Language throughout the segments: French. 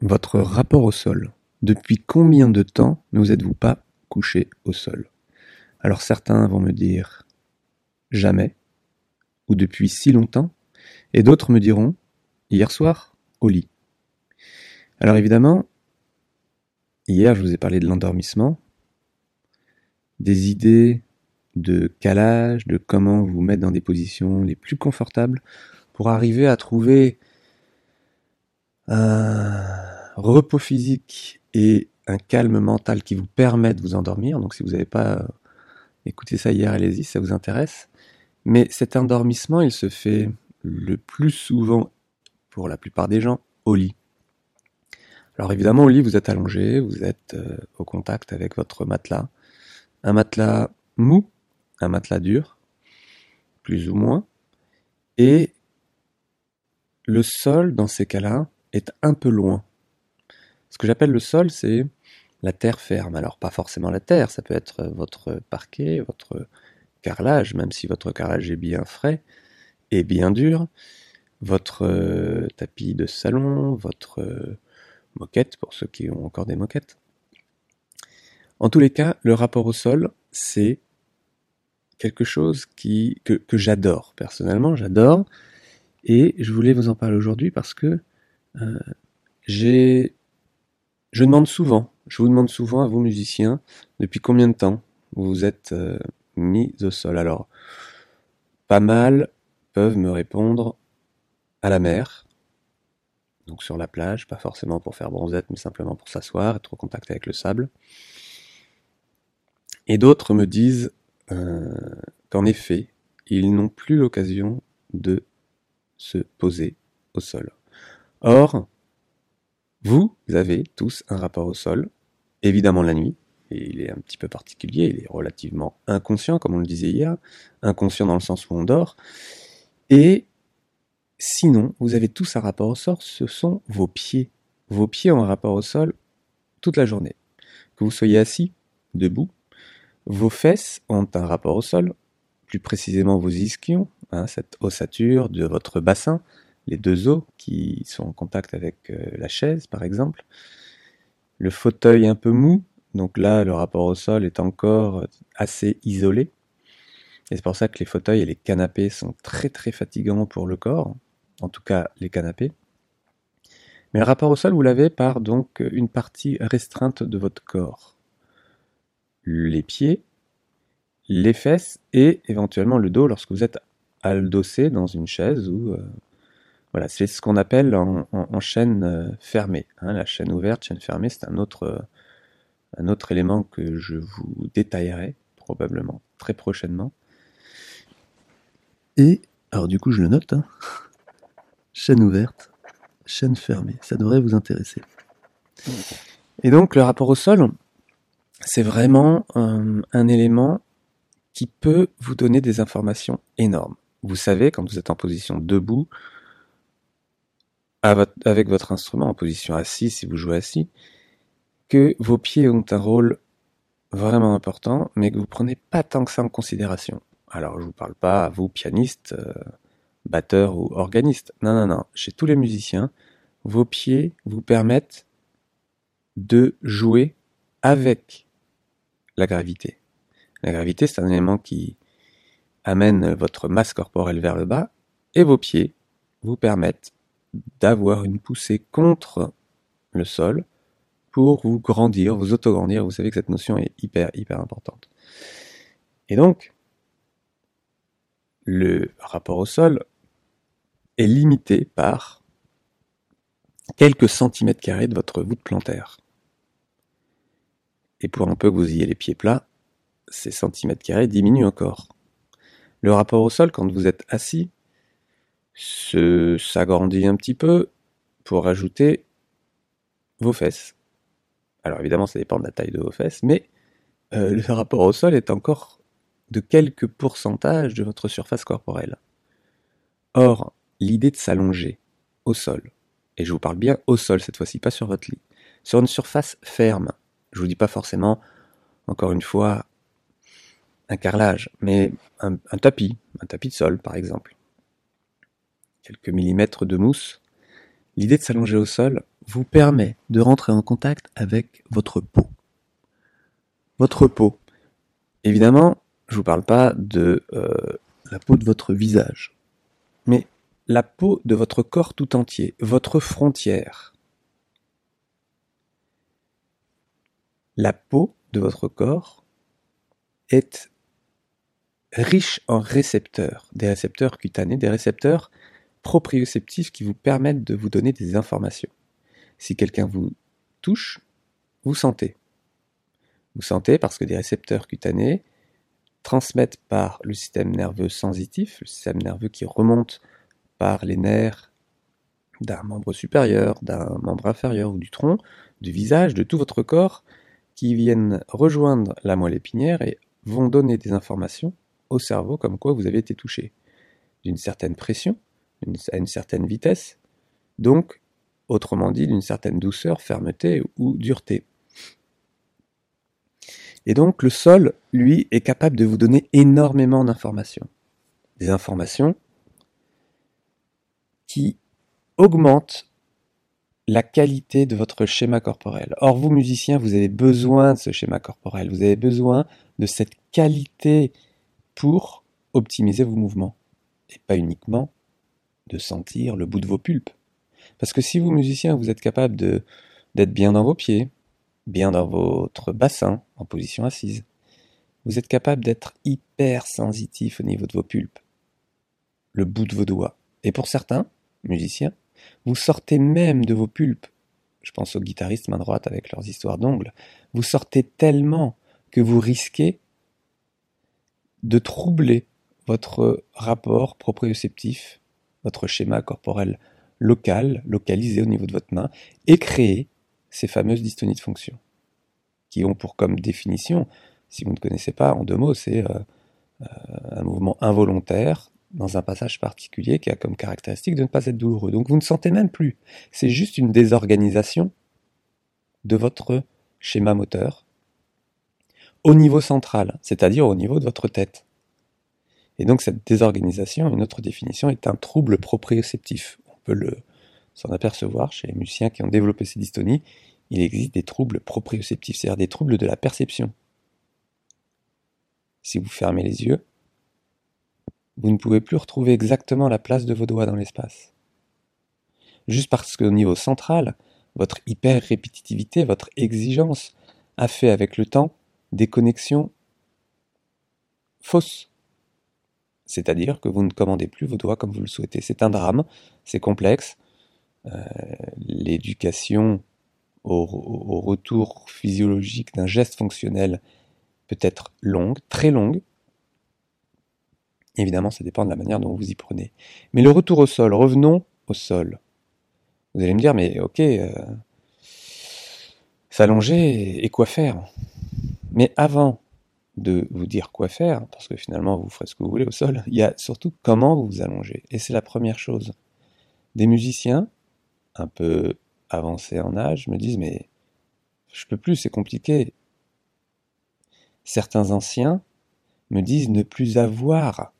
Votre rapport au sol. Depuis combien de temps ne vous êtes-vous pas couché au sol? Alors certains vont me dire jamais, ou depuis si longtemps, et d'autres me diront hier soir au lit. Alors évidemment, hier je vous ai parlé de l'endormissement, des idées de calage, de comment vous mettre dans des positions les plus confortables pour arriver à trouver un repos physique et un calme mental qui vous permet de vous endormir. Donc si vous n'avez pas écouté ça hier, allez-y, ça vous intéresse. Mais cet endormissement, il se fait le plus souvent, pour la plupart des gens, au lit. Alors évidemment, au lit, vous êtes allongé, vous êtes euh, au contact avec votre matelas. Un matelas mou, un matelas dur, plus ou moins. Et le sol, dans ces cas-là, est un peu loin. Ce que j'appelle le sol, c'est la terre ferme. Alors pas forcément la terre, ça peut être votre parquet, votre carrelage, même si votre carrelage est bien frais et bien dur, votre euh, tapis de salon, votre euh, moquette, pour ceux qui ont encore des moquettes. En tous les cas, le rapport au sol, c'est quelque chose que, j'adore, personnellement, j'adore, et je voulais vous en parler aujourd'hui parce que euh, j'ai, je demande souvent, je vous demande souvent à vous musiciens, depuis combien de temps vous vous êtes euh, mis au sol? Alors, pas mal peuvent me répondre à la mer, donc sur la plage, pas forcément pour faire bronzette, mais simplement pour s'asseoir, être au contact avec le sable. Et d'autres me disent euh, qu'en effet, ils n'ont plus l'occasion de se poser au sol. Or, vous avez tous un rapport au sol, évidemment la nuit, et il est un petit peu particulier, il est relativement inconscient, comme on le disait hier, inconscient dans le sens où on dort, et sinon, vous avez tous un rapport au sol, ce sont vos pieds. Vos pieds ont un rapport au sol toute la journée. Que vous soyez assis, debout, vos fesses ont un rapport au sol, plus précisément vos ischions, hein, cette ossature de votre bassin, les deux os qui sont en contact avec euh, la chaise, par exemple. Le fauteuil un peu mou, donc là, le rapport au sol est encore assez isolé. Et c'est pour ça que les fauteuils et les canapés sont très très fatigants pour le corps, en tout cas les canapés. Mais le rapport au sol, vous l'avez par donc une partie restreinte de votre corps. Les pieds, les fesses et éventuellement le dos lorsque vous êtes aldossé dans une chaise ou euh, voilà, c'est ce qu'on appelle en, chaîne euh, fermée. Hein. la chaîne ouverte, chaîne fermée, c'est un autre, euh, un autre élément que je vous détaillerai probablement très prochainement. Et, alors du coup je le note, hein. chaîne ouverte, chaîne fermée, ça devrait vous intéresser. Et donc le rapport au sol, c'est vraiment un, un élément qui peut vous donner des informations énormes. Vous savez, quand vous êtes en position debout, avec votre instrument en position assise, si vous jouez assis, que vos pieds ont un rôle vraiment important, mais que vous prenez pas tant que ça en considération. Alors je vous parle pas à vous pianistes, euh, batteurs ou organistes. Non, non, non. Chez tous les musiciens, vos pieds vous permettent de jouer avec la gravité. La gravité, c'est un élément qui amène votre masse corporelle vers le bas, et vos pieds vous permettent d'avoir une poussée contre le sol pour vous grandir, vous autograndir. Vous savez que cette notion est hyper, hyper importante. Et donc, le rapport au sol est limité par quelques centimètres carrés de votre voûte plantaire. Et pour un peu que vous ayez les pieds plats, ces centimètres carrés diminuent encore. Le rapport au sol, quand vous êtes assis, s'agrandit un petit peu pour ajouter vos fesses. Alors évidemment, ça dépend de la taille de vos fesses, mais euh, le rapport au sol est encore de quelques pourcentages de votre surface corporelle. Or, l'idée de s'allonger au sol, et je vous parle bien au sol cette fois-ci, pas sur votre lit, sur une surface ferme, je vous dis pas forcément, encore une fois, un carrelage, mais un tapis, un tapis de sol par exemple quelques millimètres de mousse, l'idée de s'allonger au sol vous permet de rentrer en contact avec votre peau. Votre peau. Évidemment, je vous parle pas de euh, la peau de votre visage, mais la peau de votre corps tout entier, votre frontière. La peau de votre corps est riche en récepteurs, des récepteurs cutanés, des récepteurs proprioceptifs qui vous permettent de vous donner des informations. Si quelqu'un vous touche, vous sentez. Vous sentez parce que des récepteurs cutanés transmettent par le système nerveux sensitif, le système nerveux qui remonte par les nerfs d'un membre supérieur, d'un membre inférieur ou du tronc, du visage, de tout votre corps, qui viennent rejoindre la moelle épinière et vont donner des informations au cerveau comme quoi vous avez été touché. D'une certaine pression, à une certaine vitesse, donc, autrement dit, d'une certaine douceur, fermeté ou dureté. Et donc le sol, lui, est capable de vous donner énormément d'informations. Des informations qui augmentent la qualité de votre schéma corporel. Or, vous, musiciens, vous avez besoin de ce schéma corporel, vous avez besoin de cette qualité pour optimiser vos mouvements, et pas uniquement de sentir le bout de vos pulpes. Parce que si vous, musiciens, vous êtes capable d'être bien dans vos pieds, bien dans votre bassin, en position assise, vous êtes capable d'être hyper sensitif au niveau de vos pulpes, le bout de vos doigts. Et pour certains, musiciens, vous sortez même de vos pulpes, je pense aux guitaristes main droite avec leurs histoires d'ongles, vous sortez tellement que vous risquez de troubler votre rapport proprioceptif, votre schéma corporel local, localisé au niveau de votre main, et créer ces fameuses dystonies de fonction, qui ont pour comme définition, si vous ne connaissez pas, en deux mots, c'est euh, euh, un mouvement involontaire dans un passage particulier qui a comme caractéristique de ne pas être douloureux. Donc vous ne sentez même plus. C'est juste une désorganisation de votre schéma moteur au niveau central, c'est-à-dire au niveau de votre tête. Et donc cette désorganisation, une autre définition, est un trouble proprioceptif. On peut le s'en apercevoir chez les musiciens qui ont développé ces dystonies. Il existe des troubles proprioceptifs, c'est-à-dire des troubles de la perception. Si vous fermez les yeux, vous ne pouvez plus retrouver exactement la place de vos doigts dans l'espace. Juste parce qu'au niveau central, votre hyper-répétitivité, votre exigence a fait avec le temps des connexions fausses. C'est-à-dire que vous ne commandez plus vos doigts comme vous le souhaitez. C'est un drame, c'est complexe. Euh, l'éducation au, retour physiologique d'un geste fonctionnel peut être longue, très longue. Évidemment, ça dépend de la manière dont vous y prenez. Mais le retour au sol, revenons au sol. Vous allez me dire, mais ok, euh, s'allonger et quoi faire? Mais avant de vous dire quoi faire, parce que finalement vous ferez ce que vous voulez au sol, il y a surtout comment vous vous allongez. Et c'est la première chose. Des musiciens, un peu avancés en âge, me disent mais je peux plus, c'est compliqué. Certains anciens me disent ne plus avoir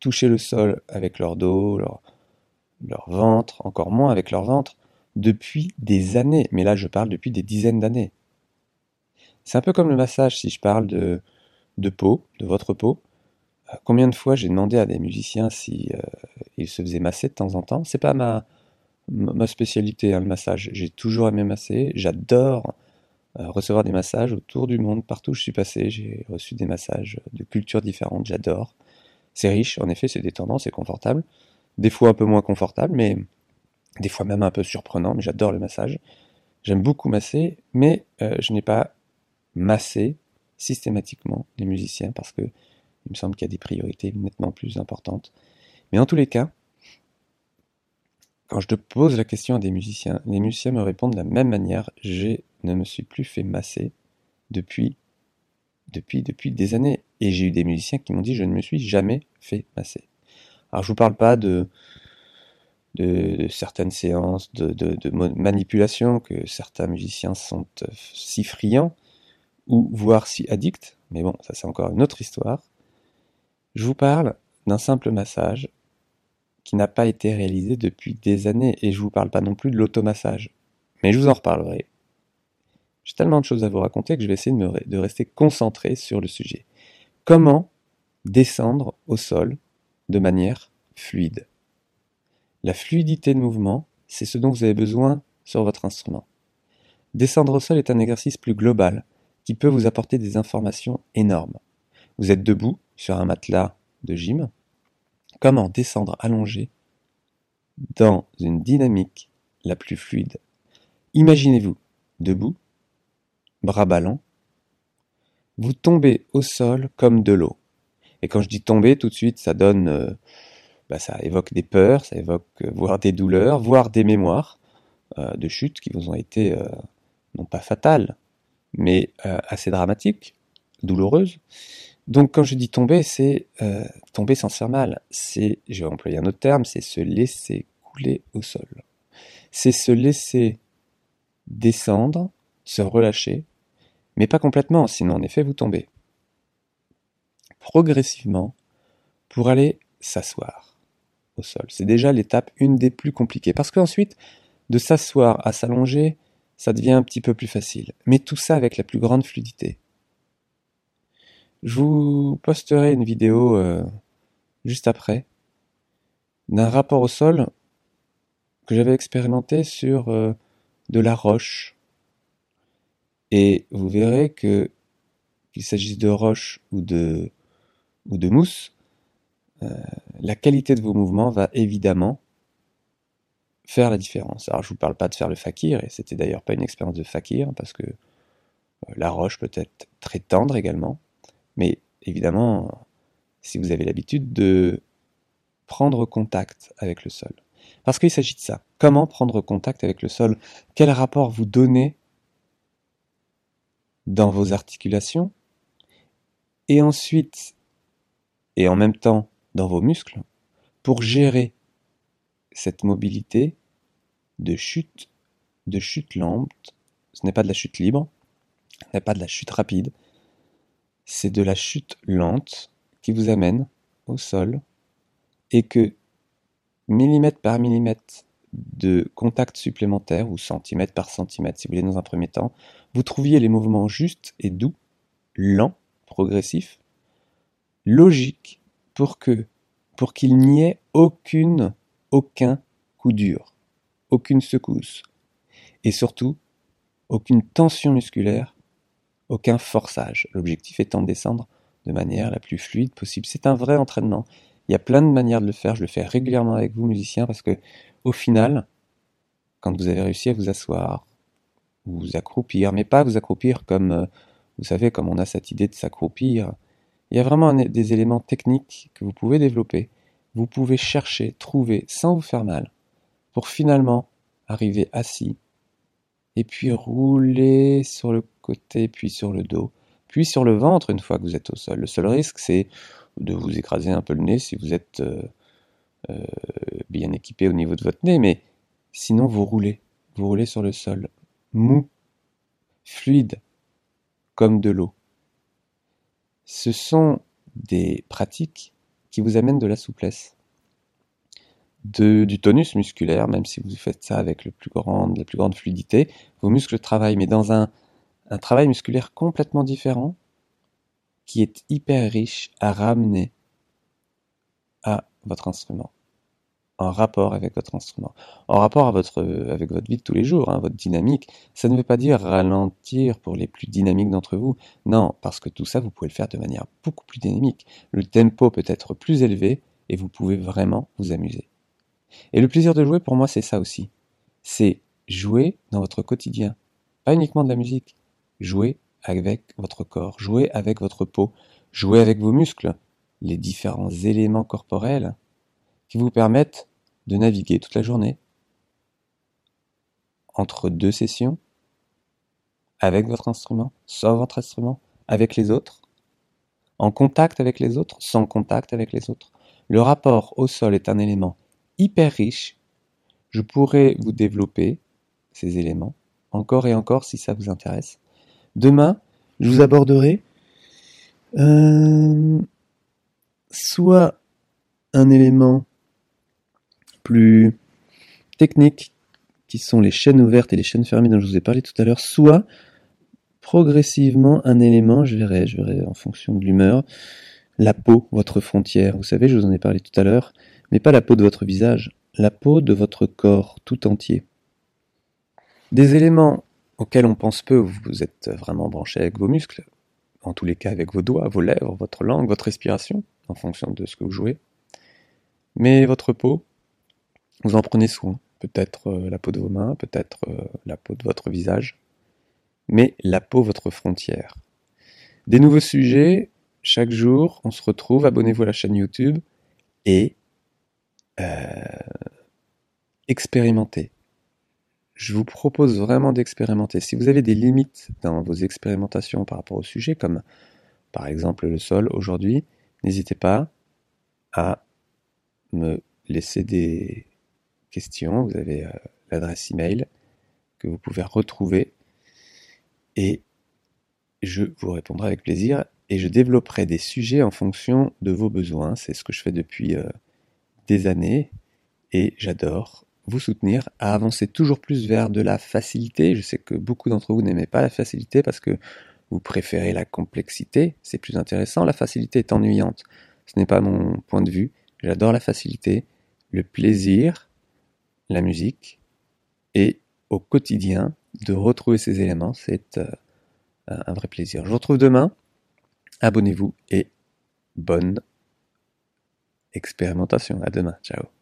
touché le sol avec leur dos, leur, leur ventre, encore moins avec leur ventre, depuis des années. Mais là, je parle depuis des dizaines d'années. C'est un peu comme le massage, si je parle de, peau, de votre peau. Euh, combien de fois j'ai demandé à des musiciens si euh, ils se faisaient masser de temps en temps? C'est pas ma, ma spécialité, hein, le massage. J'ai toujours aimé masser. J'adore euh, recevoir des massages autour du monde, partout où je suis passé. J'ai reçu des massages de cultures différentes. J'adore. C'est riche, en effet, c'est détendant, c'est confortable. Des fois un peu moins confortable, mais des fois même un peu surprenant. Mais j'adore le massage. J'aime beaucoup masser, mais je n'ai pas masser systématiquement les musiciens parce que il me semble qu'il y a des priorités nettement plus importantes. Mais en tous les cas, quand je te pose la question à des musiciens, les musiciens me répondent de la même manière. Je ne me suis plus fait masser depuis, depuis, depuis des années. Et j'ai eu des musiciens qui m'ont dit je ne me suis jamais fait masser. Alors je vous parle pas de, de, certaines séances de, de, de, manipulation que certains musiciens sont euh, si friands ou voire si addict, mais bon, ça c'est encore une autre histoire. Je vous parle d'un simple massage qui n'a pas été réalisé depuis des années, et je vous parle pas non plus de l'automassage. Mais je vous en reparlerai. J'ai tellement de choses à vous raconter que je vais essayer de rester concentré sur le sujet. Comment descendre au sol de manière fluide? La fluidité de mouvement, c'est ce dont vous avez besoin sur votre instrument. Descendre au sol est un exercice plus global qui peut vous apporter des informations énormes. Vous êtes debout sur un matelas de gym. Comment descendre allongé dans une dynamique la plus fluide Imaginez-vous debout, bras ballants, vous tombez au sol comme de l'eau. Et quand je dis tomber, tout de suite, ça donne, euh, bah, ça évoque des peurs, ça évoque euh, voire des douleurs, voire des mémoires euh, de chutes qui vous ont été non pas fatales, mais assez dramatiques, douloureuses. Donc quand je dis tomber, c'est tomber sans faire mal. C'est, je vais employer un autre terme, c'est se laisser couler au sol. C'est se laisser descendre, se relâcher, mais pas complètement, sinon en effet vous tombez. Progressivement, pour aller s'asseoir au sol. C'est déjà l'étape une des plus compliquées, parce qu'ensuite, de s'asseoir à s'allonger, ça devient un petit peu plus facile. Mais tout ça avec la plus grande fluidité. Je vous posterai une vidéo euh, juste après d'un rapport au sol que j'avais expérimenté sur euh, de la roche. Et vous verrez que qu'il s'agisse de roche ou de, ou de mousse, euh, la qualité de vos mouvements va évidemment faire la différence. Alors je vous parle pas de faire le fakir, et c'était d'ailleurs pas une expérience de fakir, parce que euh, la roche peut être très tendre également, mais évidemment, si vous avez l'habitude de prendre contact avec le sol. Parce qu'il s'agit de ça. Comment prendre contact avec le sol? Quel rapport vous donnez dans vos articulations? Et ensuite, et en même temps, dans vos muscles, pour gérer cette mobilité de chute, de chute lente. Ce n'est pas de la chute libre, ce n'est pas de la chute rapide, c'est de la chute lente qui vous amène au sol et que millimètre par millimètre de contact supplémentaire, ou centimètre par centimètre, si vous voulez, dans un premier temps, vous trouviez les mouvements justes et doux, lents, progressifs, logiques, pour que, pour qu'il n'y ait aucune, aucun coup dur, aucune secousse, et surtout, aucune tension musculaire, aucun forçage. L'objectif étant de descendre de manière la plus fluide possible. C'est un vrai entraînement. Il y a plein de manières de le faire. Je le fais régulièrement avec vous, musiciens, parce que au final, quand vous avez réussi à vous asseoir, vous accroupir, mais pas vous accroupir comme, euh, vous savez, comme on a cette idée de s'accroupir. Il y a vraiment des éléments techniques que vous pouvez développer. Vous pouvez chercher, trouver, sans vous faire mal, pour finalement arriver assis, et puis rouler sur le côté, puis sur le dos, puis sur le ventre une fois que vous êtes au sol. Le seul risque, c'est de vous écraser un peu le nez si vous êtes euh, euh, bien équipé au niveau de votre nez, mais sinon vous roulez, vous roulez sur le sol, mou, fluide, comme de l'eau. Ce sont des pratiques qui vous amènent de la souplesse, du tonus musculaire, même si vous faites ça avec la plus grande fluidité, vos muscles travaillent, mais dans un travail musculaire complètement différent, qui est hyper riche à ramener à votre instrument, en rapport avec votre instrument, en rapport à votre, avec votre vie de tous les jours, hein, votre dynamique. Ça ne veut pas dire ralentir pour les plus dynamiques d'entre vous, non, parce que tout ça, vous pouvez le faire de manière beaucoup plus dynamique. Le tempo peut être plus élevé et vous pouvez vraiment vous amuser. Et le plaisir de jouer, pour moi, c'est ça aussi. C'est jouer dans votre quotidien. Pas uniquement de la musique. Jouer avec votre corps, jouer avec votre peau, jouer avec vos muscles, les différents éléments corporels qui vous permettent de naviguer toute la journée entre deux sessions, avec votre instrument, sans votre instrument, avec les autres, en contact avec les autres, sans contact avec les autres. Le rapport au sol est un élément hyper riche. Je pourrais vous développer ces éléments encore et encore si ça vous intéresse. Demain, je vous aborderai euh, soit un élément plus techniques, qui sont les chaînes ouvertes et les chaînes fermées dont je vous ai parlé tout à l'heure, soit progressivement un élément, je verrai, je verrai en fonction de l'humeur, la peau, votre frontière. Vous savez, je vous en ai parlé tout à l'heure, mais pas la peau de votre visage, la peau de votre corps tout entier. Des éléments auxquels on pense peu, vous êtes vraiment branché avec vos muscles, en tous les cas avec vos doigts, vos lèvres, votre langue, votre respiration, en fonction de ce que vous jouez. Mais votre peau, vous en prenez soin. Peut-être euh, la peau de vos mains, peut-être euh, la peau de votre visage, mais la peau, votre frontière. Des nouveaux sujets, chaque jour, on se retrouve, abonnez-vous à la chaîne YouTube et euh, expérimentez je vous propose vraiment d'expérimenter. Si vous avez des limites dans vos expérimentations par rapport au sujet, comme par exemple le sol aujourd'hui, n'hésitez pas à me laisser des Vous avez euh, l'adresse email que vous pouvez retrouver et je vous répondrai avec plaisir et je développerai des sujets en fonction de vos besoins. C'est ce que je fais depuis euh, des années et j'adore vous soutenir à avancer toujours plus vers de la facilité. Je sais que beaucoup d'entre vous n'aimez pas la facilité parce que vous préférez la complexité, c'est plus intéressant. La facilité est ennuyante. Ce n'est pas mon point de vue. J'adore la facilité, le plaisir, la musique et au quotidien de retrouver ces éléments, c'est euh, un vrai plaisir. Je vous retrouve demain. Abonnez-vous et bonne expérimentation. À demain. Ciao.